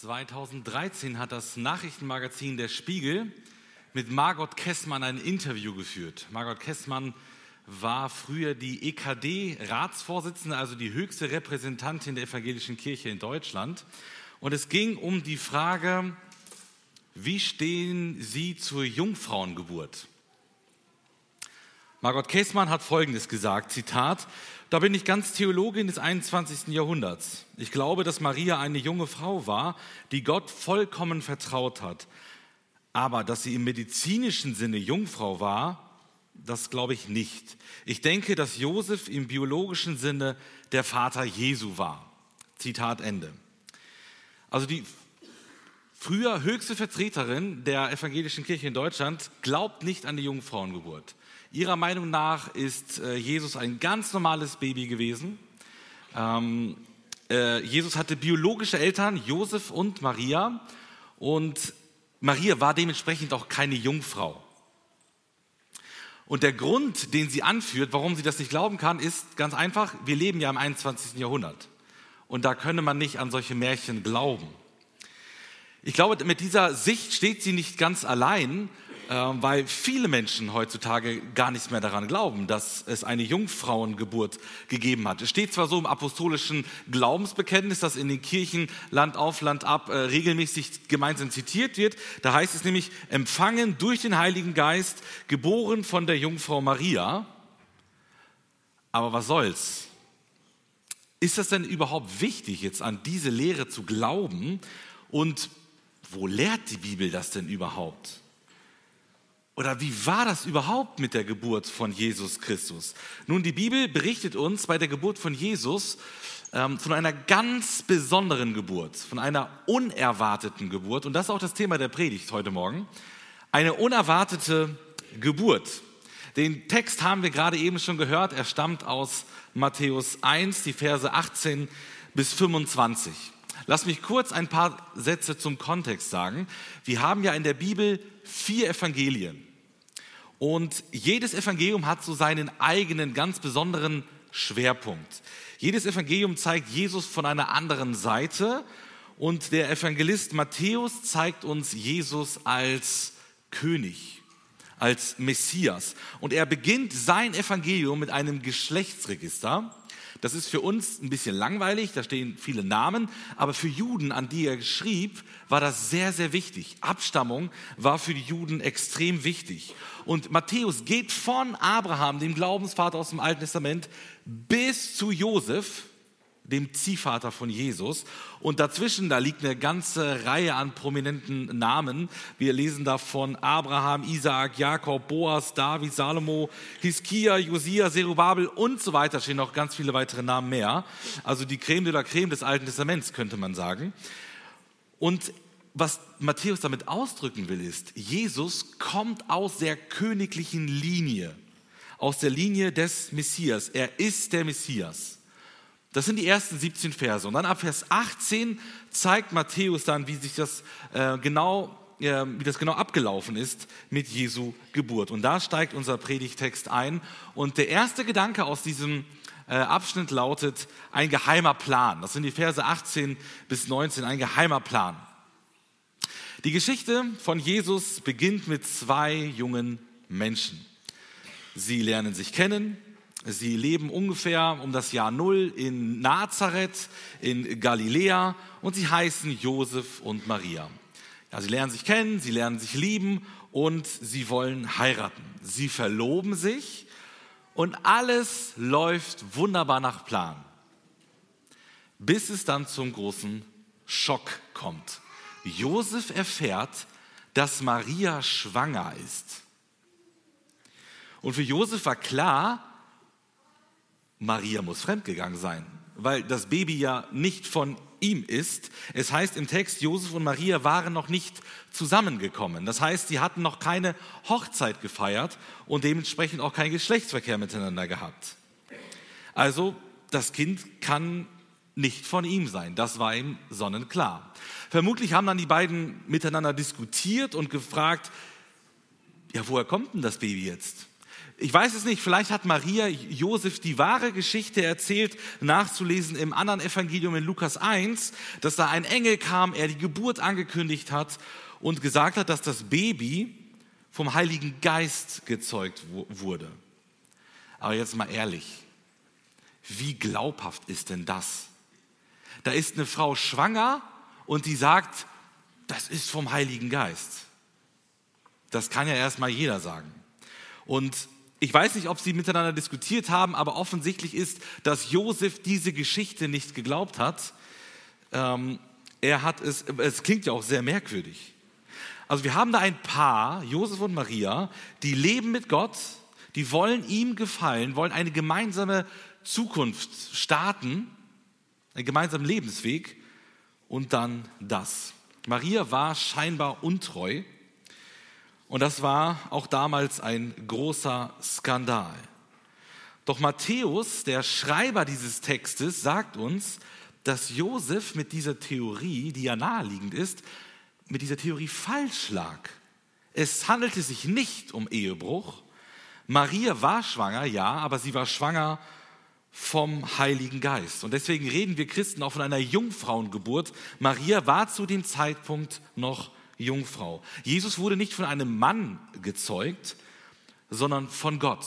2013 hat das Nachrichtenmagazin Der Spiegel mit Margot Kessmann ein Interview geführt. Margot Kessmann war früher die EKD-Ratsvorsitzende, also die höchste Repräsentantin der evangelischen Kirche in Deutschland. Und es ging um die Frage, wie stehen Sie zur Jungfrauengeburt? Margot Kessmann hat Folgendes gesagt, Zitat, da bin ich ganz Theologin des 21. Jahrhunderts. Ich glaube, dass Maria eine junge Frau war, die Gott vollkommen vertraut hat. Aber dass sie im medizinischen Sinne Jungfrau war, das glaube ich nicht. Ich denke, dass Josef im biologischen Sinne der Vater Jesu war. Zitat Ende. Also die früher höchste Vertreterin der evangelischen Kirche in Deutschland glaubt nicht an die Jungfrauengeburt. Ihrer Meinung nach ist äh, Jesus ein ganz normales Baby gewesen. Ähm, äh, Jesus hatte biologische Eltern, Josef und Maria. Und Maria war dementsprechend auch keine Jungfrau. Und der Grund, den sie anführt, warum sie das nicht glauben kann, ist ganz einfach, wir leben ja im 21. Jahrhundert. Und da könne man nicht an solche Märchen glauben. Ich glaube, mit dieser Sicht steht sie nicht ganz allein, weil viele Menschen heutzutage gar nicht mehr daran glauben, dass es eine Jungfrauengeburt gegeben hat. Es steht zwar so im apostolischen Glaubensbekenntnis, das in den Kirchen Land auf, Land ab äh, regelmäßig gemeinsam zitiert wird. Da heißt es nämlich, empfangen durch den Heiligen Geist, geboren von der Jungfrau Maria. Aber was soll's? Ist das denn überhaupt wichtig, jetzt an diese Lehre zu glauben? Und wo lehrt die Bibel das denn überhaupt? Oder wie war das überhaupt mit der Geburt von Jesus Christus? Nun, die Bibel berichtet uns bei der Geburt von Jesus ähm, von einer ganz besonderen Geburt, von einer unerwarteten Geburt. Und das ist auch das Thema der Predigt heute Morgen. Eine unerwartete Geburt. Den Text haben wir gerade eben schon gehört. Er stammt aus Matthäus 1, die Verse 18 bis 25. Lass mich kurz ein paar Sätze zum Kontext sagen. Wir haben ja in der Bibel vier Evangelien. Und jedes Evangelium hat so seinen eigenen ganz besonderen Schwerpunkt. Jedes Evangelium zeigt Jesus von einer anderen Seite und der Evangelist Matthäus zeigt uns Jesus als König, als Messias. Und er beginnt sein Evangelium mit einem Geschlechtsregister. Das ist für uns ein bisschen langweilig, da stehen viele Namen, aber für Juden, an die er schrieb, war das sehr, sehr wichtig. Abstammung war für die Juden extrem wichtig. Und Matthäus geht von Abraham, dem Glaubensvater aus dem Alten Testament, bis zu Josef, dem Ziehvater von Jesus. Und dazwischen, da liegt eine ganze Reihe an prominenten Namen. Wir lesen da von Abraham, Isaak, Jakob, Boas, David, Salomo, Hiskia, Josia, Zerubabel und so weiter. Stehen noch ganz viele weitere Namen mehr. Also die Creme de la Creme des Alten Testaments, könnte man sagen. Und was Matthäus damit ausdrücken will, ist, Jesus kommt aus der königlichen Linie, aus der Linie des Messias. Er ist der Messias. Das sind die ersten 17 Verse. Und dann ab Vers 18 zeigt Matthäus dann, wie sich das äh, genau, äh, wie das genau abgelaufen ist mit Jesu Geburt. Und da steigt unser Predigtext ein. Und der erste Gedanke aus diesem äh, Abschnitt lautet ein geheimer Plan. Das sind die Verse 18 bis 19, ein geheimer Plan. Die Geschichte von Jesus beginnt mit zwei jungen Menschen. Sie lernen sich kennen, Sie leben ungefähr um das Jahr Null in Nazareth in Galiläa und sie heißen Josef und Maria. Ja, sie lernen sich kennen, sie lernen sich lieben und sie wollen heiraten. Sie verloben sich und alles läuft wunderbar nach Plan, bis es dann zum großen Schock kommt. Josef erfährt, dass Maria schwanger ist. Und für Josef war klar, Maria muss fremdgegangen sein, weil das Baby ja nicht von ihm ist. Es heißt im Text, Josef und Maria waren noch nicht zusammengekommen. Das heißt, sie hatten noch keine Hochzeit gefeiert und dementsprechend auch keinen Geschlechtsverkehr miteinander gehabt. Also das Kind kann nicht von ihm sein. Das war ihm sonnenklar. Vermutlich haben dann die beiden miteinander diskutiert und gefragt, ja, woher kommt denn das Baby jetzt? Ich weiß es nicht, vielleicht hat Maria Josef die wahre Geschichte erzählt, nachzulesen im anderen Evangelium in Lukas 1, dass da ein Engel kam, er die Geburt angekündigt hat und gesagt hat, dass das Baby vom Heiligen Geist gezeugt wurde. Aber jetzt mal ehrlich, wie glaubhaft ist denn das? Da ist eine Frau schwanger und die sagt, das ist vom Heiligen Geist. Das kann ja erstmal jeder sagen. Und ich weiß nicht, ob sie miteinander diskutiert haben, aber offensichtlich ist, dass Josef diese Geschichte nicht geglaubt hat. Ähm, er hat es, es klingt ja auch sehr merkwürdig. Also wir haben da ein Paar, Josef und Maria, die leben mit Gott, die wollen ihm gefallen, wollen eine gemeinsame Zukunft starten, einen gemeinsamen Lebensweg und dann das. Maria war scheinbar untreu und das war auch damals ein großer Skandal. Doch Matthäus, der Schreiber dieses Textes, sagt uns, dass Josef mit dieser Theorie, die ja naheliegend ist, mit dieser Theorie falsch lag. Es handelte sich nicht um Ehebruch. Maria war schwanger, ja, aber sie war schwanger vom Heiligen Geist. Und deswegen reden wir Christen auch von einer Jungfrauengeburt. Maria war zu dem Zeitpunkt noch Jungfrau. Jesus wurde nicht von einem Mann gezeugt, sondern von Gott.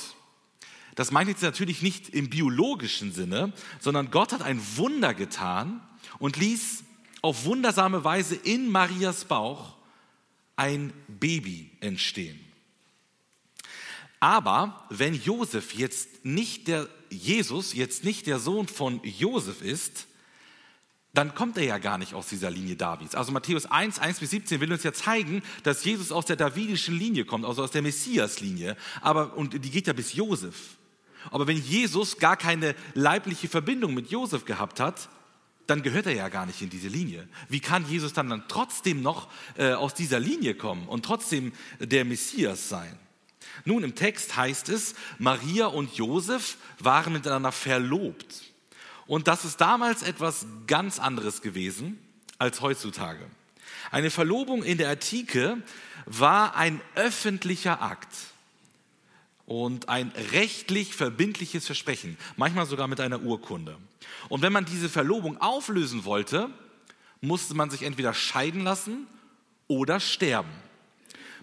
Das meint jetzt natürlich nicht im biologischen Sinne, sondern Gott hat ein Wunder getan und ließ auf wundersame Weise in Marias Bauch ein Baby entstehen. Aber wenn Josef jetzt nicht der Jesus jetzt nicht der Sohn von Josef ist, dann kommt er ja gar nicht aus dieser Linie Davids. Also Matthäus 1, 1 bis 17 will uns ja zeigen, dass Jesus aus der davidischen Linie kommt, also aus der Messias-Linie. Aber, und die geht ja bis Josef. Aber wenn Jesus gar keine leibliche Verbindung mit Josef gehabt hat, dann gehört er ja gar nicht in diese Linie. Wie kann Jesus dann, dann trotzdem noch äh, aus dieser Linie kommen und trotzdem der Messias sein? Nun, im Text heißt es, Maria und Josef waren miteinander verlobt. Und das ist damals etwas ganz anderes gewesen als heutzutage. Eine Verlobung in der Antike war ein öffentlicher Akt und ein rechtlich verbindliches Versprechen, manchmal sogar mit einer Urkunde. Und wenn man diese Verlobung auflösen wollte, musste man sich entweder scheiden lassen oder sterben.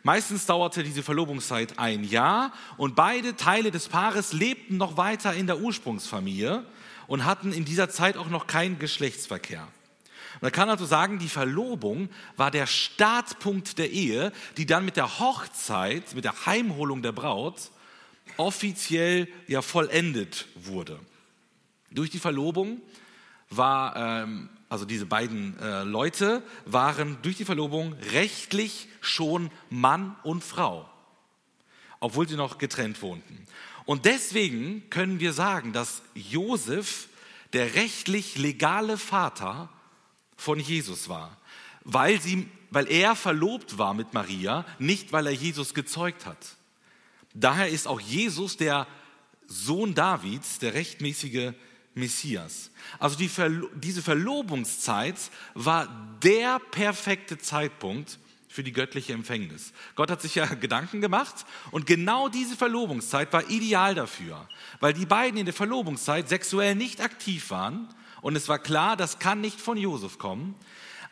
Meistens dauerte diese Verlobungszeit ein Jahr und beide Teile des Paares lebten noch weiter in der Ursprungsfamilie und hatten in dieser Zeit auch noch keinen Geschlechtsverkehr. Man kann also sagen, die Verlobung war der Startpunkt der Ehe, die dann mit der Hochzeit, mit der Heimholung der Braut offiziell ja vollendet wurde. Durch die Verlobung war ähm, also diese beiden äh, Leute waren durch die Verlobung rechtlich schon Mann und Frau, obwohl sie noch getrennt wohnten. Und deswegen können wir sagen, dass Josef der rechtlich legale Vater von Jesus war, weil, sie, weil er verlobt war mit Maria, nicht weil er Jesus gezeugt hat. Daher ist auch Jesus der Sohn Davids, der rechtmäßige Messias. Also die Verlo diese Verlobungszeit war der perfekte Zeitpunkt für die göttliche Empfängnis. Gott hat sich ja Gedanken gemacht und genau diese Verlobungszeit war ideal dafür, weil die beiden in der Verlobungszeit sexuell nicht aktiv waren und es war klar, das kann nicht von Josef kommen,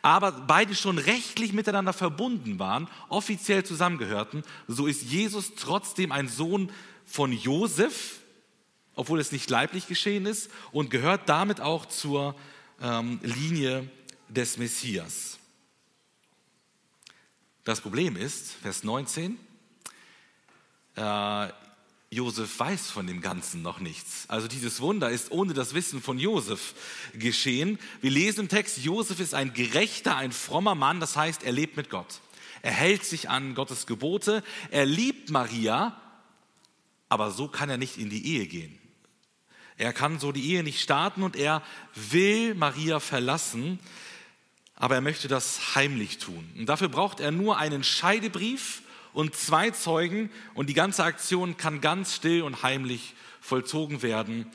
aber beide schon rechtlich miteinander verbunden waren, offiziell zusammengehörten, so ist Jesus trotzdem ein Sohn von Josef, obwohl es nicht leiblich geschehen ist, und gehört damit auch zur ähm, Linie des Messias. Das Problem ist, Vers 19, äh, Josef weiß von dem Ganzen noch nichts. Also dieses Wunder ist ohne das Wissen von Josef geschehen. Wir lesen im Text, Josef ist ein gerechter, ein frommer Mann, das heißt, er lebt mit Gott. Er hält sich an Gottes Gebote, er liebt Maria, aber so kann er nicht in die Ehe gehen. Er kann so die Ehe nicht starten und er will Maria verlassen, aber er möchte das heimlich tun. Und dafür braucht er nur einen Scheidebrief und zwei Zeugen und die ganze Aktion kann ganz still und heimlich vollzogen werden.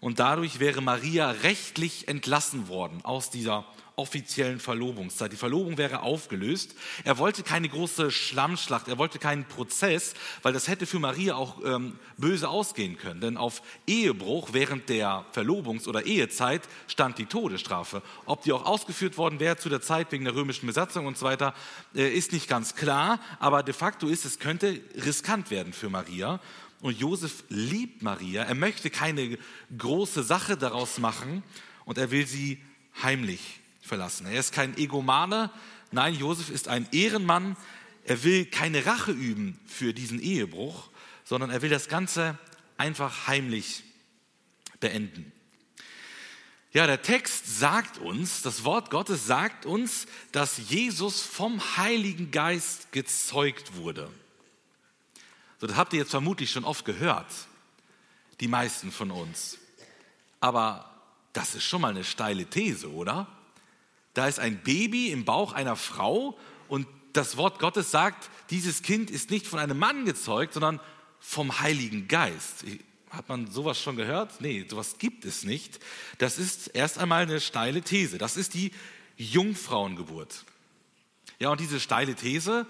Und dadurch wäre Maria rechtlich entlassen worden aus dieser offiziellen Verlobungszeit. Die Verlobung wäre aufgelöst. Er wollte keine große Schlammschlacht, er wollte keinen Prozess, weil das hätte für Maria auch ähm, böse ausgehen können. Denn auf Ehebruch während der Verlobungs- oder Ehezeit stand die Todesstrafe. Ob die auch ausgeführt worden wäre zu der Zeit wegen der römischen Besatzung und so weiter, äh, ist nicht ganz klar. Aber de facto ist, es könnte riskant werden für Maria. Und Josef liebt Maria. Er möchte keine große Sache daraus machen und er will sie heimlich verlassen. Er ist kein Egomane. Nein, Josef ist ein Ehrenmann. Er will keine Rache üben für diesen Ehebruch, sondern er will das Ganze einfach heimlich beenden. Ja, der Text sagt uns, das Wort Gottes sagt uns, dass Jesus vom Heiligen Geist gezeugt wurde. So, das habt ihr jetzt vermutlich schon oft gehört, die meisten von uns. Aber das ist schon mal eine steile These, oder? Da ist ein Baby im Bauch einer Frau und das Wort Gottes sagt, dieses Kind ist nicht von einem Mann gezeugt, sondern vom Heiligen Geist. Hat man sowas schon gehört? Nee, sowas gibt es nicht. Das ist erst einmal eine steile These. Das ist die Jungfrauengeburt. Ja, und diese steile These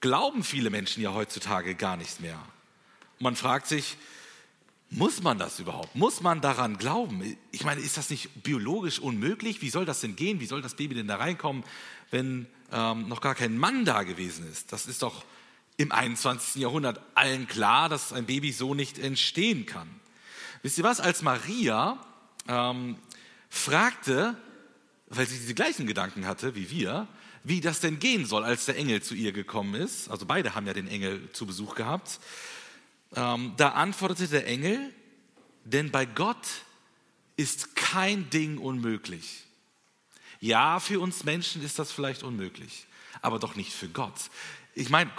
glauben viele Menschen ja heutzutage gar nicht mehr. Man fragt sich, muss man das überhaupt? Muss man daran glauben? Ich meine, ist das nicht biologisch unmöglich? Wie soll das denn gehen? Wie soll das Baby denn da reinkommen, wenn ähm, noch gar kein Mann da gewesen ist? Das ist doch im 21. Jahrhundert allen klar, dass ein Baby so nicht entstehen kann. Wisst ihr was? Als Maria ähm, fragte, weil sie diese gleichen Gedanken hatte wie wir, wie das denn gehen soll, als der Engel zu ihr gekommen ist. Also beide haben ja den Engel zu Besuch gehabt. Ähm, da antwortete der Engel, denn bei Gott ist kein Ding unmöglich. Ja, für uns Menschen ist das vielleicht unmöglich, aber doch nicht für Gott. Ich meine,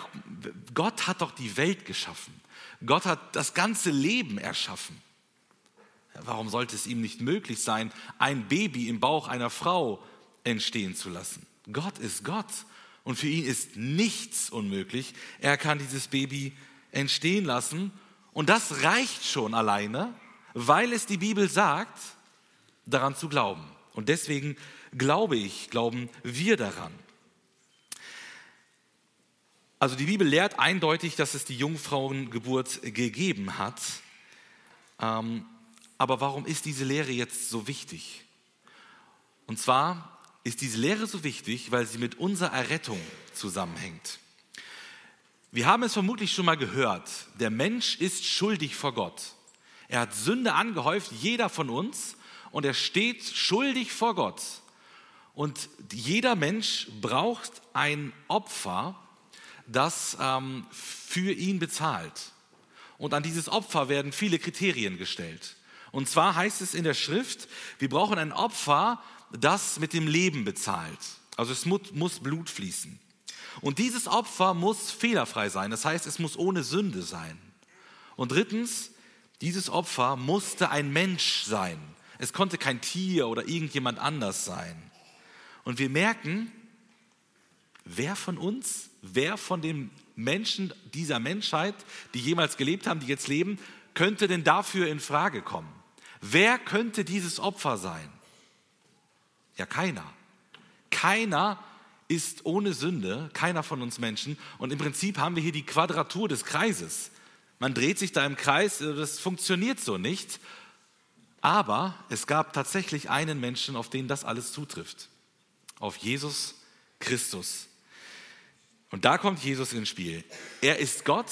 Gott hat doch die Welt geschaffen. Gott hat das ganze Leben erschaffen. Warum sollte es ihm nicht möglich sein, ein Baby im Bauch einer Frau entstehen zu lassen? Gott ist Gott und für ihn ist nichts unmöglich. Er kann dieses Baby entstehen lassen und das reicht schon alleine, weil es die Bibel sagt, daran zu glauben. Und deswegen glaube ich, glauben wir daran. Also die Bibel lehrt eindeutig, dass es die Jungfrauengeburt gegeben hat. Ähm, aber warum ist diese Lehre jetzt so wichtig? Und zwar ist diese Lehre so wichtig, weil sie mit unserer Errettung zusammenhängt. Wir haben es vermutlich schon mal gehört, der Mensch ist schuldig vor Gott. Er hat Sünde angehäuft, jeder von uns, und er steht schuldig vor Gott. Und jeder Mensch braucht ein Opfer, das ähm, für ihn bezahlt. Und an dieses Opfer werden viele Kriterien gestellt. Und zwar heißt es in der Schrift, wir brauchen ein Opfer, das mit dem Leben bezahlt. Also es muss Blut fließen. Und dieses Opfer muss fehlerfrei sein, das heißt, es muss ohne Sünde sein. Und drittens, dieses Opfer musste ein Mensch sein. Es konnte kein Tier oder irgendjemand anders sein. Und wir merken, wer von uns, wer von den Menschen dieser Menschheit, die jemals gelebt haben, die jetzt leben, könnte denn dafür in Frage kommen? Wer könnte dieses Opfer sein? Ja, keiner. Keiner ist ohne Sünde, keiner von uns Menschen. Und im Prinzip haben wir hier die Quadratur des Kreises. Man dreht sich da im Kreis, äh, das funktioniert so nicht. Aber es gab tatsächlich einen Menschen, auf den das alles zutrifft. Auf Jesus Christus. Und da kommt Jesus ins Spiel. Er ist Gott,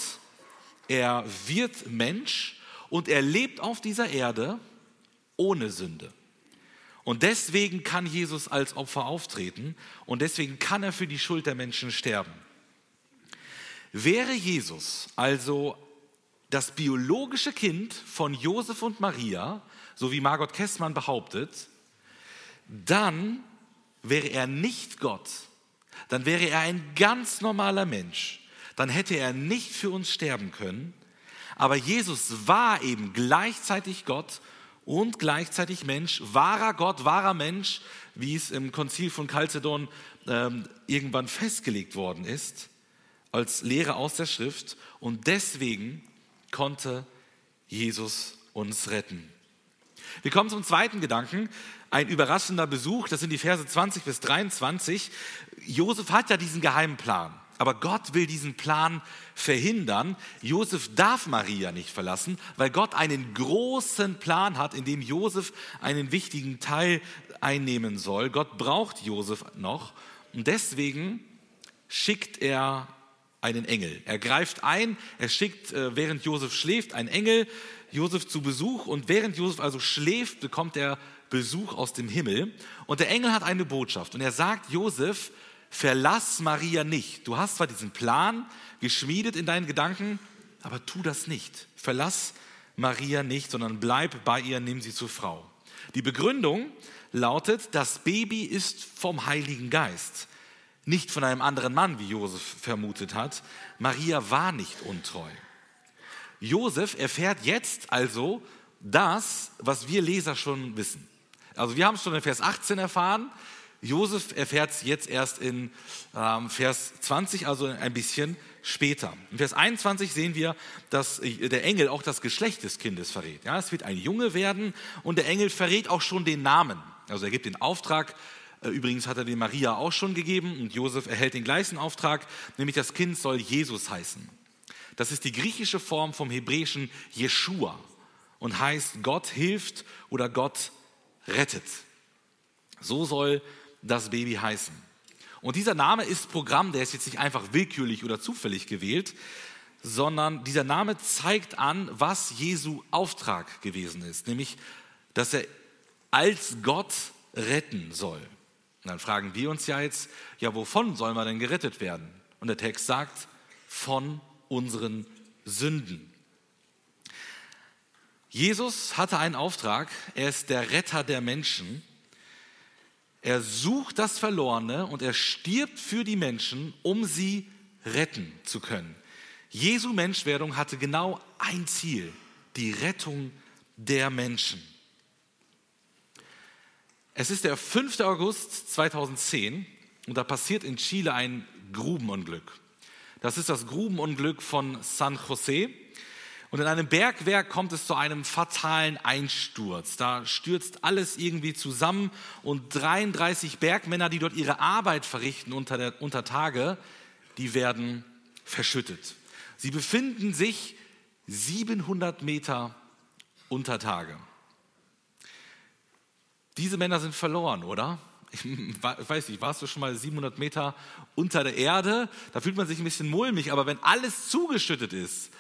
er wird Mensch und er lebt auf dieser Erde ohne Sünde. Und deswegen kann Jesus als Opfer auftreten und deswegen kann er für die Schuld der Menschen sterben. Wäre Jesus also das biologische Kind von Josef und Maria, so wie Margot Kessmann behauptet, dann wäre er nicht Gott. Dann wäre er ein ganz normaler Mensch. Dann hätte er nicht für uns sterben können. Aber Jesus war eben gleichzeitig Gott und gleichzeitig Mensch, wahrer Gott, wahrer Mensch, wie es im Konzil von Chalcedon ähm, irgendwann festgelegt worden ist, als Lehre aus der Schrift. Und deswegen konnte Jesus uns retten. Wir kommen zum zweiten Gedanken, ein überraschender Besuch, das sind die Verse 20 bis 23. Josef hat ja diesen geheimen Plan, aber Gott will diesen Plan verhindern. Josef darf Maria nicht verlassen, weil Gott einen großen Plan hat, in dem Josef einen wichtigen Teil einnehmen soll. Gott braucht Josef noch und deswegen schickt er einen Engel. Er greift ein, er schickt, äh, während Josef schläft, einen Engel Josef zu Besuch und während Josef also schläft, bekommt er Besuch aus dem Himmel und der Engel hat eine Botschaft und er sagt Josef, verlass Maria nicht. Du hast zwar diesen Plan geschmiedet in deinen Gedanken, aber tu das nicht. Verlass Maria nicht, sondern bleib bei ihr, nimm sie zur Frau. Die Begründung lautet, das Baby ist vom Heiligen Geist, nicht von einem anderen Mann, wie Josef vermutet hat. Maria war nicht untreu. Josef erfährt jetzt also das, was wir Leser schon wissen. Also wir haben es schon in Vers 18 erfahren, Josef erfährt es jetzt erst in ähm, Vers 20, also ein bisschen später. In Vers 21 sehen wir, dass der Engel auch das Geschlecht des Kindes verrät. Ja, es wird ein Junge werden und der Engel verrät auch schon den Namen. Also er gibt den Auftrag, äh, übrigens hat er den Maria auch schon gegeben und Josef erhält den gleichen Auftrag, nämlich das Kind soll Jesus heißen. Das ist die griechische Form vom hebräischen Jeshua und heißt Gott hilft oder Gott rettet. So soll das Baby heißen. Und dieser Name ist Programm, der ist jetzt nicht einfach willkürlich oder zufällig gewählt, sondern dieser Name zeigt an, was Jesu Auftrag gewesen ist, nämlich, dass er als Gott retten soll. Und dann fragen wir uns ja jetzt, ja, wovon sollen wir denn gerettet werden? Und der Text sagt, von unseren Sünden. Jesus hatte einen Auftrag, er ist der Retter der Menschen er sucht das Verlorene und er stirbt für die Menschen, um sie retten zu können. Jesu Menschwerdung hatte genau ein Ziel, die Rettung der Menschen. Es ist der 5. August 2010 und da passiert in Chile ein Grubenunglück. Das ist das Grubenunglück von San Jose. Und in einem Bergwerk kommt es zu einem fatalen Einsturz. Da stürzt alles irgendwie zusammen und 33 Bergmänner, die dort ihre Arbeit verrichten unter, der, unter Tage, die werden verschüttet. Sie befinden sich 700 Meter unter Tage. Diese Männer sind verloren, oder? Ich weiß nicht, warst du schon mal 700 Meter unter der Erde? Da fühlt man sich ein bisschen mulmig, aber wenn alles zugeschüttet ist,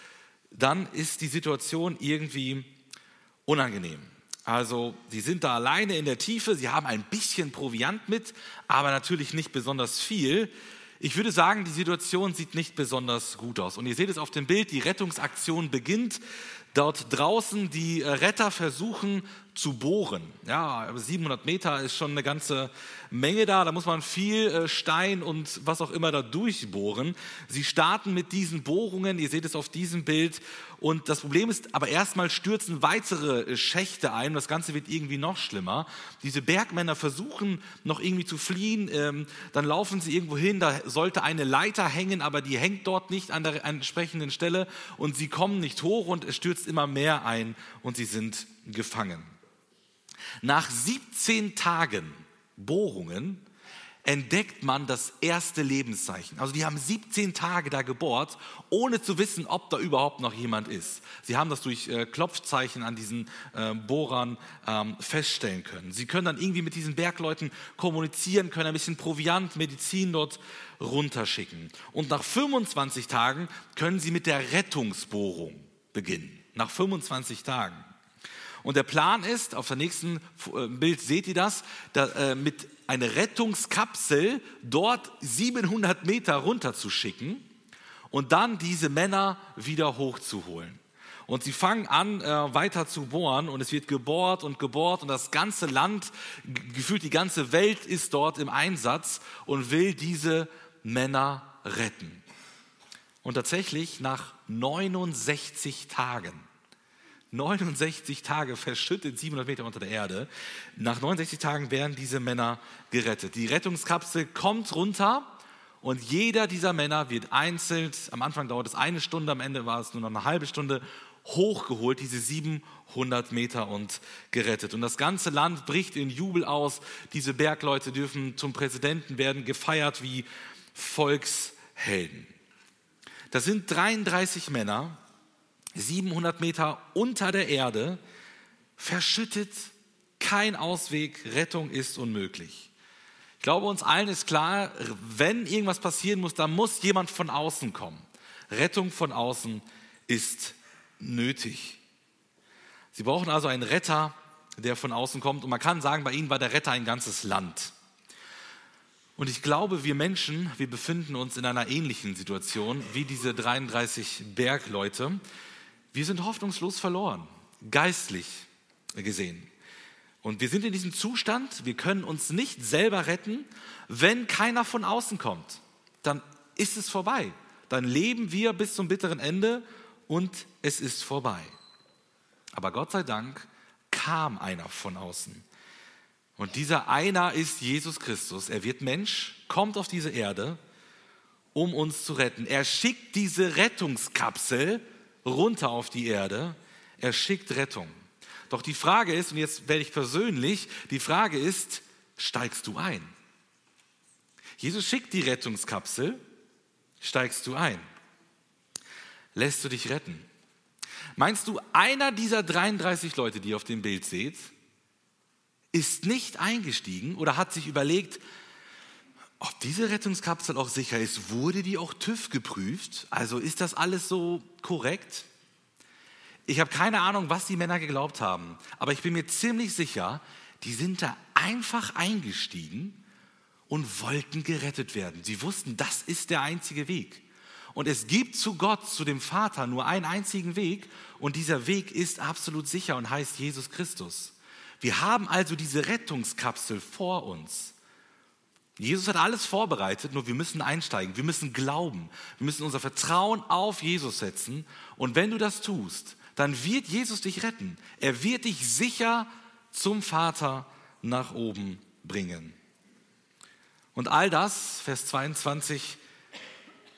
dann ist die Situation irgendwie unangenehm. Also sie sind da alleine in der Tiefe, sie haben ein bisschen Proviant mit, aber natürlich nicht besonders viel. Ich würde sagen, die Situation sieht nicht besonders gut aus. Und ihr seht es auf dem Bild, die Rettungsaktion beginnt. Dort draußen die Retter versuchen zu bohren. Ja, 700 Meter ist schon eine ganze Menge da. Da muss man viel äh, Stein und was auch immer da durchbohren. Sie starten mit diesen Bohrungen. Ihr seht es auf diesem Bild. Und das Problem ist, aber erstmal stürzen weitere äh, Schächte ein. Das Ganze wird irgendwie noch schlimmer. Diese Bergmänner versuchen noch irgendwie zu fliehen. Ähm, dann laufen sie irgendwo hin. Da sollte eine Leiter hängen, aber die hängt dort nicht an der entsprechenden Stelle. Und sie kommen nicht hoch und es stürzt immer mehr ein und sie sind gefangen. Nach 17 Tagen Bohrungen entdeckt man das erste Lebenszeichen. Also die haben 17 Tage da gebohrt, ohne zu wissen, ob da überhaupt noch jemand ist. Sie haben das durch äh, Klopfzeichen an diesen äh, Bohrern ähm, feststellen können. Sie können dann irgendwie mit diesen Bergleuten kommunizieren, können ein bisschen Proviant, Medizin dort runterschicken. Und nach 25 Tagen können sie mit der Rettungsbohrung beginnen. Nach 25 Tagen. Und der Plan ist, auf der nächsten äh, Bild seht ihr das, da, äh, mit einer Rettungskapsel dort 700 Meter runter zu schicken und dann diese Männer wieder hochzuholen. Und sie fangen an, äh, weiter zu bohren und es wird gebohrt und gebohrt und das ganze Land, gefühlt die ganze Welt ist dort im Einsatz und will diese Männer retten. Und tatsächlich nach 69 Tagen 69 Tage verschüttet, 700 Meter unter der Erde. Nach 69 Tagen werden diese Männer gerettet. Die Rettungskapsel kommt runter und jeder dieser Männer wird einzeln, am Anfang dauert es eine Stunde, am Ende war es nur noch eine halbe Stunde, hochgeholt, diese 700 Meter und gerettet. Und das ganze Land bricht in Jubel aus. Diese Bergleute dürfen zum Präsidenten werden, gefeiert wie Volkshelden. Das sind 33 Männer, 700 Meter unter der Erde, verschüttet, kein Ausweg, Rettung ist unmöglich. Ich glaube, uns allen ist klar, wenn irgendwas passieren muss, dann muss jemand von außen kommen. Rettung von außen ist nötig. Sie brauchen also einen Retter, der von außen kommt. Und man kann sagen, bei ihnen war der Retter ein ganzes Land. Und ich glaube, wir Menschen, wir befinden uns in einer ähnlichen Situation wie diese 33 Bergleute. Wir sind hoffnungslos verloren, geistlich gesehen. Und wir sind in diesem Zustand, wir können uns nicht selber retten, wenn keiner von außen kommt. Dann ist es vorbei. Dann leben wir bis zum bitteren Ende und es ist vorbei. Aber Gott sei Dank kam einer von außen. Und dieser einer ist Jesus Christus. Er wird Mensch, kommt auf diese Erde, um uns zu retten. Er schickt diese Rettungskapsel runter auf die Erde. Er schickt Rettung. Doch die Frage ist, und jetzt werde ich persönlich, die Frage ist, steigst du ein? Jesus schickt die Rettungskapsel, steigst du ein? Lässt du dich retten? Meinst du, einer dieser 33 Leute, die ihr auf dem Bild seht, ist nicht eingestiegen oder hat sich überlegt, ob diese Rettungskapsel auch sicher ist? Wurde die auch TÜV geprüft? Also ist das alles so korrekt? Ich habe keine Ahnung, was die Männer geglaubt haben, aber ich bin mir ziemlich sicher, die sind da einfach eingestiegen und wollten gerettet werden. Sie wussten, das ist der einzige Weg. Und es gibt zu Gott, zu dem Vater, nur einen einzigen Weg und dieser Weg ist absolut sicher und heißt Jesus Christus. Wir haben also diese Rettungskapsel vor uns. Jesus hat alles vorbereitet, nur wir müssen einsteigen, wir müssen glauben, wir müssen unser Vertrauen auf Jesus setzen und wenn du das tust, dann wird Jesus dich retten. Er wird dich sicher zum Vater nach oben bringen. Und all das, Vers 22,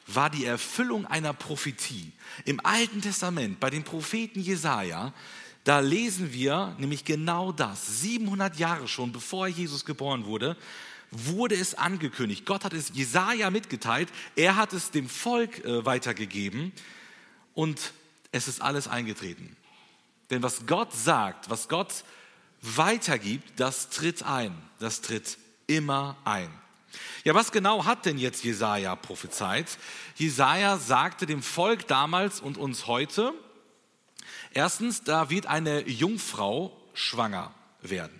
war die Erfüllung einer Prophetie. Im Alten Testament, bei dem Propheten Jesaja, da lesen wir nämlich genau das. 700 Jahre schon bevor Jesus geboren wurde, wurde es angekündigt. Gott hat es Jesaja mitgeteilt, er hat es dem Volk äh, weitergegeben und es ist alles eingetreten. Denn was Gott sagt, was Gott weitergibt, das tritt ein. Das tritt immer ein. Ja, was genau hat denn jetzt Jesaja prophezeit? Jesaja sagte dem Volk damals und uns heute, erstens, da wird eine Jungfrau schwanger werden.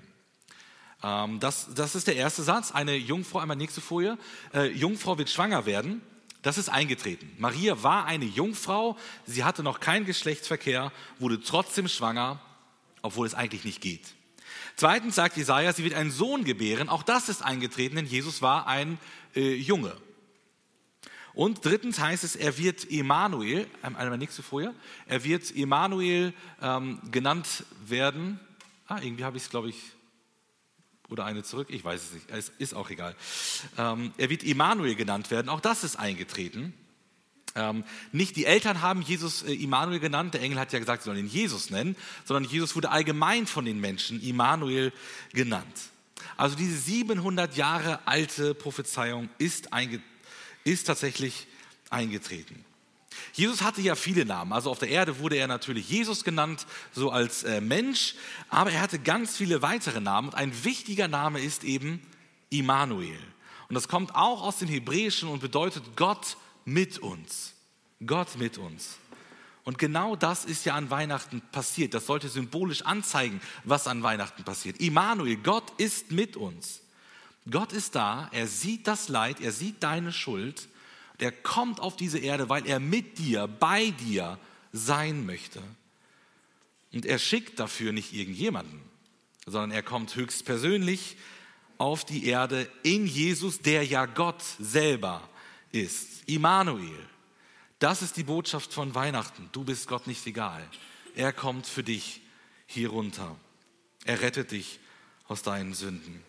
Ähm, das, das ist der erste Satz. Eine Jungfrau, einmal nächste Folie. Äh, Jungfrau wird schwanger werden. Das ist eingetreten. Maria war eine Jungfrau, sie hatte noch keinen Geschlechtsverkehr, wurde trotzdem schwanger, obwohl es eigentlich nicht geht. Zweitens sagt Jesaja, sie wird einen Sohn gebären. Auch das ist eingetreten, denn Jesus war ein äh, Junge. Und drittens heißt es, er wird Emanuel, ähm, einmal nächste Folie, er wird Emanuel ähm, genannt werden. Ah, irgendwie habe ich es, glaube ich, oder eine zurück, ich weiß es nicht, es ist auch egal. Ähm, er wird Immanuel genannt werden, auch das ist eingetreten. Ähm, nicht die Eltern haben Jesus äh, Immanuel genannt, der Engel hat ja gesagt, sie sollen ihn Jesus nennen, sondern Jesus wurde allgemein von den Menschen Immanuel genannt. Also diese 700 Jahre alte Prophezeiung ist, ist tatsächlich eingetreten. Jesus hatte ja viele Namen. Also auf der Erde wurde er natürlich Jesus genannt, so als äh, Mensch, aber er hatte ganz viele weitere Namen. Und ein wichtiger Name ist eben Immanuel. Und das kommt auch aus dem Hebräischen und bedeutet Gott mit uns. Gott mit uns. Und genau das ist ja an Weihnachten passiert. Das sollte symbolisch anzeigen, was an Weihnachten passiert. Immanuel, Gott ist mit uns. Gott ist da, er sieht das Leid, er sieht deine Schuld der kommt auf diese Erde, weil er mit dir, bei dir sein möchte. Und er schickt dafür nicht irgendjemanden, sondern er kommt höchstpersönlich auf die Erde in Jesus, der ja Gott selber ist. Immanuel. Das ist die Botschaft von Weihnachten. Du bist Gott nicht egal. Er kommt für dich hier runter. Er rettet dich aus deinen Sünden.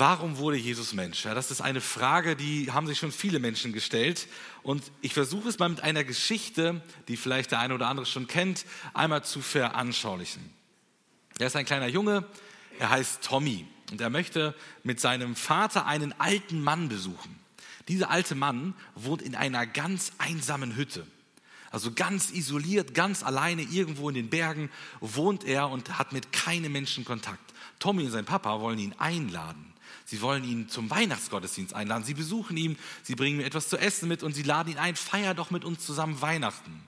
Warum wurde Jesus Mensch? Ja, das ist eine Frage, die haben sich schon viele Menschen gestellt. Und ich versuche es mal mit einer Geschichte, die vielleicht der eine oder andere schon kennt, einmal zu veranschaulichen. Er ist ein kleiner Junge, er heißt Tommy und er möchte mit seinem Vater einen alten Mann besuchen. Dieser alte Mann wohnt in einer ganz einsamen Hütte. Also ganz isoliert, ganz alleine irgendwo in den Bergen wohnt er und hat mit keinem Menschen Kontakt. Tommy und sein Papa wollen ihn einladen. Sie wollen ihn zum Weihnachtsgottesdienst einladen. Sie besuchen ihn, sie bringen ihm etwas zu essen mit und sie laden ihn ein, feier doch mit uns zusammen Weihnachten.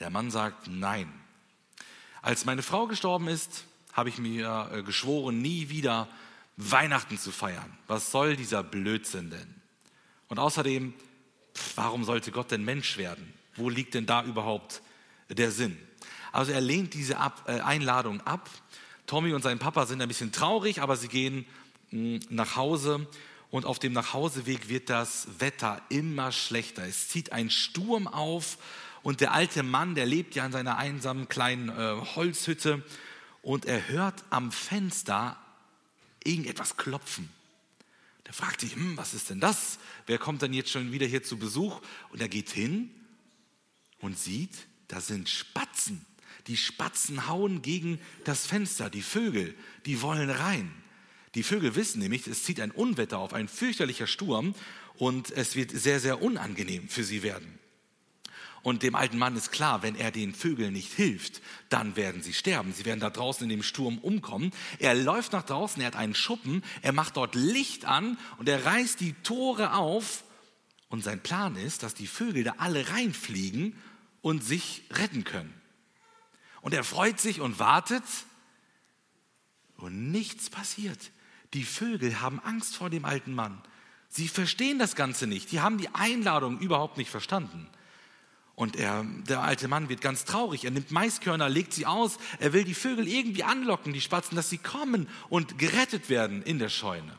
Der Mann sagt nein. Als meine Frau gestorben ist, habe ich mir äh, geschworen, nie wieder Weihnachten zu feiern. Was soll dieser Blödsinn denn? Und außerdem, warum sollte Gott denn Mensch werden? Wo liegt denn da überhaupt der Sinn? Also er lehnt diese äh, Einladung ab. Tommy und sein Papa sind ein bisschen traurig, aber sie gehen nach Hause und auf dem Nachhauseweg wird das Wetter immer schlechter. Es zieht ein Sturm auf und der alte Mann, der lebt ja in seiner einsamen kleinen äh, Holzhütte und er hört am Fenster irgendetwas klopfen. Der fragt sich, hm, was ist denn das? Wer kommt denn jetzt schon wieder hier zu Besuch? Und er geht hin und sieht, da sind Spatzen. Die Spatzen hauen gegen das Fenster, die Vögel, die wollen rein. Die Vögel wissen nämlich, es zieht ein Unwetter auf, ein fürchterlicher Sturm und es wird sehr, sehr unangenehm für sie werden. Und dem alten Mann ist klar, wenn er den Vögeln nicht hilft, dann werden sie sterben. Sie werden da draußen in dem Sturm umkommen. Er läuft nach draußen, er hat einen Schuppen, er macht dort Licht an und er reißt die Tore auf. Und sein Plan ist, dass die Vögel da alle reinfliegen und sich retten können. Und er freut sich und wartet und nichts passiert. Die Vögel haben Angst vor dem alten Mann. Sie verstehen das Ganze nicht. Die haben die Einladung überhaupt nicht verstanden. Und er, der alte Mann wird ganz traurig. Er nimmt Maiskörner, legt sie aus. Er will die Vögel irgendwie anlocken, die Spatzen, dass sie kommen und gerettet werden in der Scheune.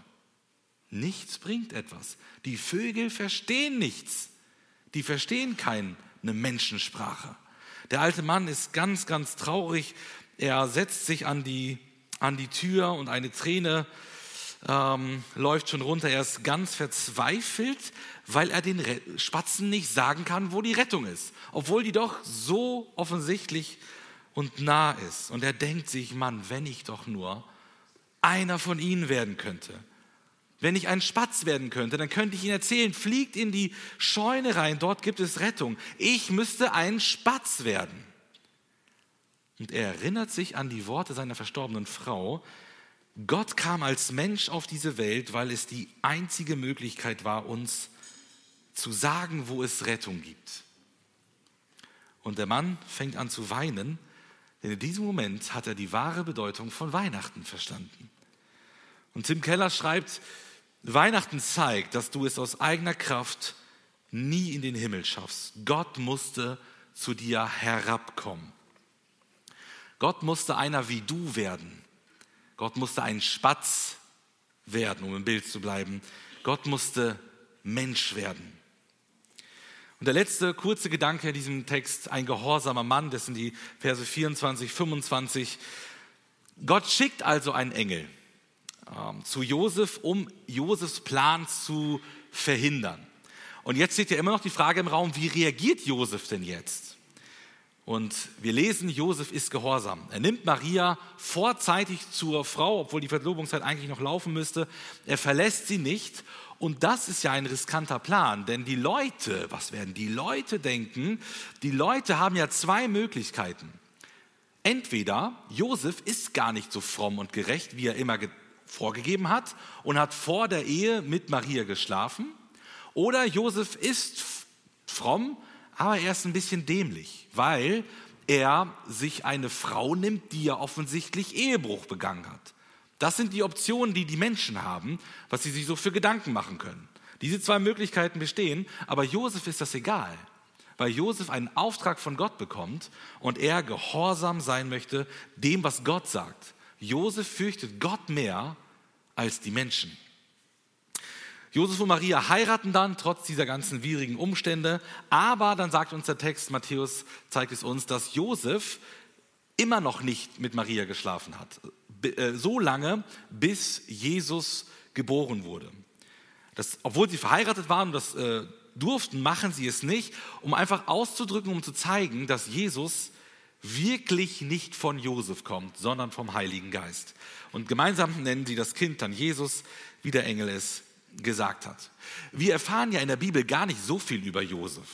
Nichts bringt etwas. Die Vögel verstehen nichts. Die verstehen keine Menschensprache. Der alte Mann ist ganz, ganz traurig. Er setzt sich an die, an die Tür und eine Träne ähm, läuft schon runter. Er ist ganz verzweifelt, weil er den Re Spatzen nicht sagen kann, wo die Rettung ist. Obwohl die doch so offensichtlich und nah ist. Und er denkt sich, Mann, wenn ich doch nur einer von ihnen werden könnte. Wenn ich ein Spatz werden könnte, dann könnte ich Ihnen erzählen, fliegt in die Scheune rein, dort gibt es Rettung. Ich müsste ein Spatz werden. Und er erinnert sich an die Worte seiner verstorbenen Frau, Gott kam als Mensch auf diese Welt, weil es die einzige Möglichkeit war, uns zu sagen, wo es Rettung gibt. Und der Mann fängt an zu weinen, denn in diesem Moment hat er die wahre Bedeutung von Weihnachten verstanden. Und Tim Keller schreibt, Weihnachten zeigt, dass du es aus eigener Kraft nie in den Himmel schaffst. Gott musste zu dir herabkommen. Gott musste einer wie du werden. Gott musste ein Spatz werden, um im Bild zu bleiben. Gott musste Mensch werden. Und der letzte kurze Gedanke in diesem Text, ein gehorsamer Mann, das sind die Verse 24, 25. Gott schickt also einen Engel ähm, zu Josef, um Josefs Plan zu verhindern. Und jetzt steht ja immer noch die Frage im Raum, wie reagiert Josef denn jetzt? Und wir lesen, Josef ist gehorsam. Er nimmt Maria vorzeitig zur Frau, obwohl die Verlobungszeit eigentlich noch laufen müsste. Er verlässt sie nicht. Und das ist ja ein riskanter Plan, denn die Leute, was werden die Leute denken? Die Leute haben ja zwei Möglichkeiten. Entweder Josef ist gar nicht so fromm und gerecht, wie er immer vorgegeben hat und hat vor der Ehe mit Maria geschlafen. Oder Josef ist fromm, aber er ist ein bisschen dämlich, weil er sich eine Frau nimmt, die ja offensichtlich Ehebruch begangen hat. Das sind die Optionen, die die Menschen haben, was sie sich so für Gedanken machen können. Diese zwei Möglichkeiten bestehen, aber Josef ist das egal, weil Josef einen Auftrag von Gott bekommt und er gehorsam sein möchte dem, was Gott sagt. Josef fürchtet Gott mehr als die Menschen. Josef und Maria heiraten dann trotz dieser ganzen widrigen Umstände, aber dann sagt uns der Text, Matthäus zeigt es uns, dass Josef immer noch nicht mit Maria geschlafen hat. Äh, so lange, bis Jesus geboren wurde. Das, obwohl sie verheiratet waren und das äh, durften, machen sie es nicht, um einfach auszudrücken, um zu zeigen, dass Jesus wirklich nicht von Josef kommt, sondern vom Heiligen Geist. Und gemeinsam nennen sie das Kind dann Jesus, wie der Engel es gesagt hat. Wir erfahren ja in der Bibel gar nicht so viel über Josef.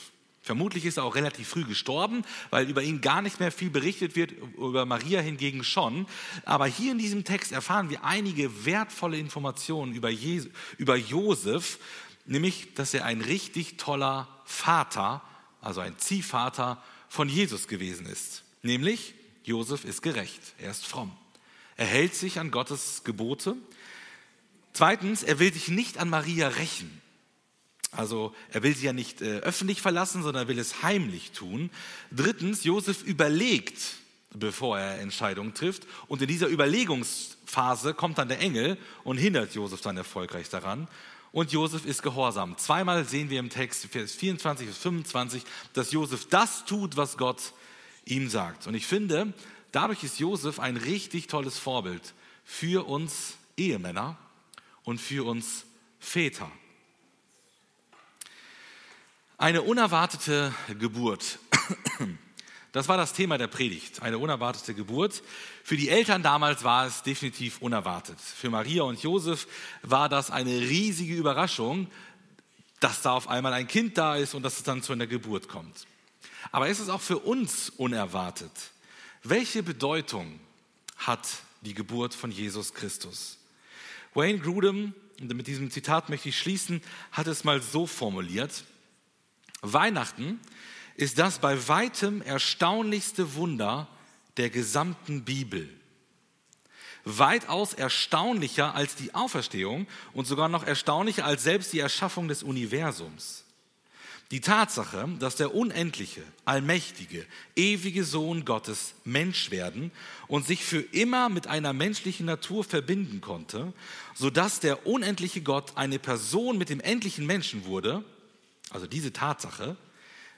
Vermutlich ist er auch relativ früh gestorben, weil über ihn gar nicht mehr viel berichtet wird, über Maria hingegen schon. Aber hier in diesem Text erfahren wir einige wertvolle Informationen über, Je über Josef, nämlich, dass er ein richtig toller Vater, also ein Ziehvater von Jesus gewesen ist. Nämlich, Josef ist gerecht, er ist fromm. Er hält sich an Gottes Gebote. Zweitens, er will sich nicht an Maria rächen. Also er will sie ja nicht äh, öffentlich verlassen, sondern er will es heimlich tun. Drittens, Josef überlegt, bevor er Entscheidungen trifft. Und in dieser Überlegungsphase kommt dann der Engel und hindert Josef dann erfolgreich daran. Und Josef ist gehorsam. Zweimal sehen wir im Text, Vers 24 bis 25, dass Josef das tut, was Gott ihm sagt. Und ich finde, dadurch ist Josef ein richtig tolles Vorbild für uns Ehemänner und für uns Väter. Eine unerwartete Geburt. Das war das Thema der Predigt, eine unerwartete Geburt. Für die Eltern damals war es definitiv unerwartet. Für Maria und Josef war das eine riesige Überraschung, dass da auf einmal ein Kind da ist und dass es dann zu einer Geburt kommt. Aber ist es auch für uns unerwartet? Welche Bedeutung hat die Geburt von Jesus Christus? Wayne Grudem, und mit diesem Zitat möchte ich schließen, hat es mal so formuliert, Weihnachten ist das bei weitem erstaunlichste Wunder der gesamten Bibel. Weitaus erstaunlicher als die Auferstehung und sogar noch erstaunlicher als selbst die Erschaffung des Universums. Die Tatsache, dass der unendliche, allmächtige, ewige Sohn Gottes Mensch werden und sich für immer mit einer menschlichen Natur verbinden konnte, sodass der unendliche Gott eine Person mit dem endlichen Menschen wurde, also diese Tatsache,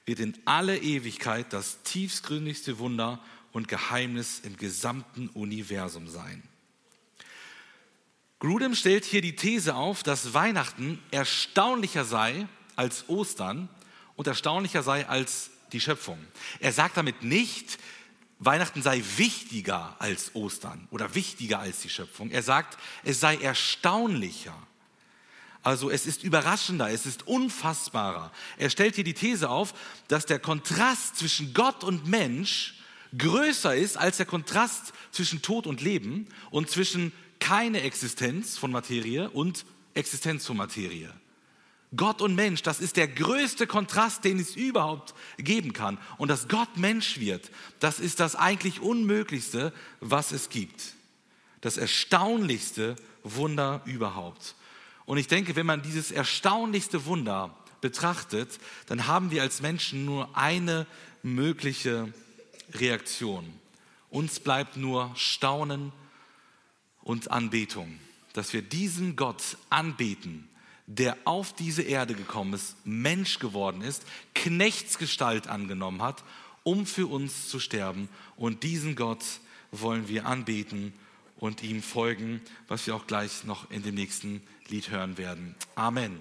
wird in alle Ewigkeit das tiefstgründigste Wunder und Geheimnis im gesamten Universum sein. Grudem stellt hier die These auf, dass Weihnachten erstaunlicher sei als Ostern und erstaunlicher sei als die Schöpfung. Er sagt damit nicht, Weihnachten sei wichtiger als Ostern oder wichtiger als die Schöpfung. Er sagt, es sei erstaunlicher. Also es ist überraschender, es ist unfassbarer. Er stellt hier die These auf, dass der Kontrast zwischen Gott und Mensch größer ist als der Kontrast zwischen Tod und Leben und zwischen keine Existenz von Materie und Existenz von Materie. Gott und Mensch, das ist der größte Kontrast, den es überhaupt geben kann. Und dass Gott Mensch wird, das ist das eigentlich Unmöglichste, was es gibt. Das erstaunlichste Wunder überhaupt. Und ich denke, wenn man dieses erstaunlichste Wunder betrachtet, dann haben wir als Menschen nur eine mögliche Reaktion. Uns bleibt nur Staunen und Anbetung, dass wir diesen Gott anbeten, der auf diese Erde gekommen ist, Mensch geworden ist, Knechtsgestalt angenommen hat, um für uns zu sterben. Und diesen Gott wollen wir anbeten und ihm folgen, was wir auch gleich noch in dem nächsten Lied hören werden. Amen.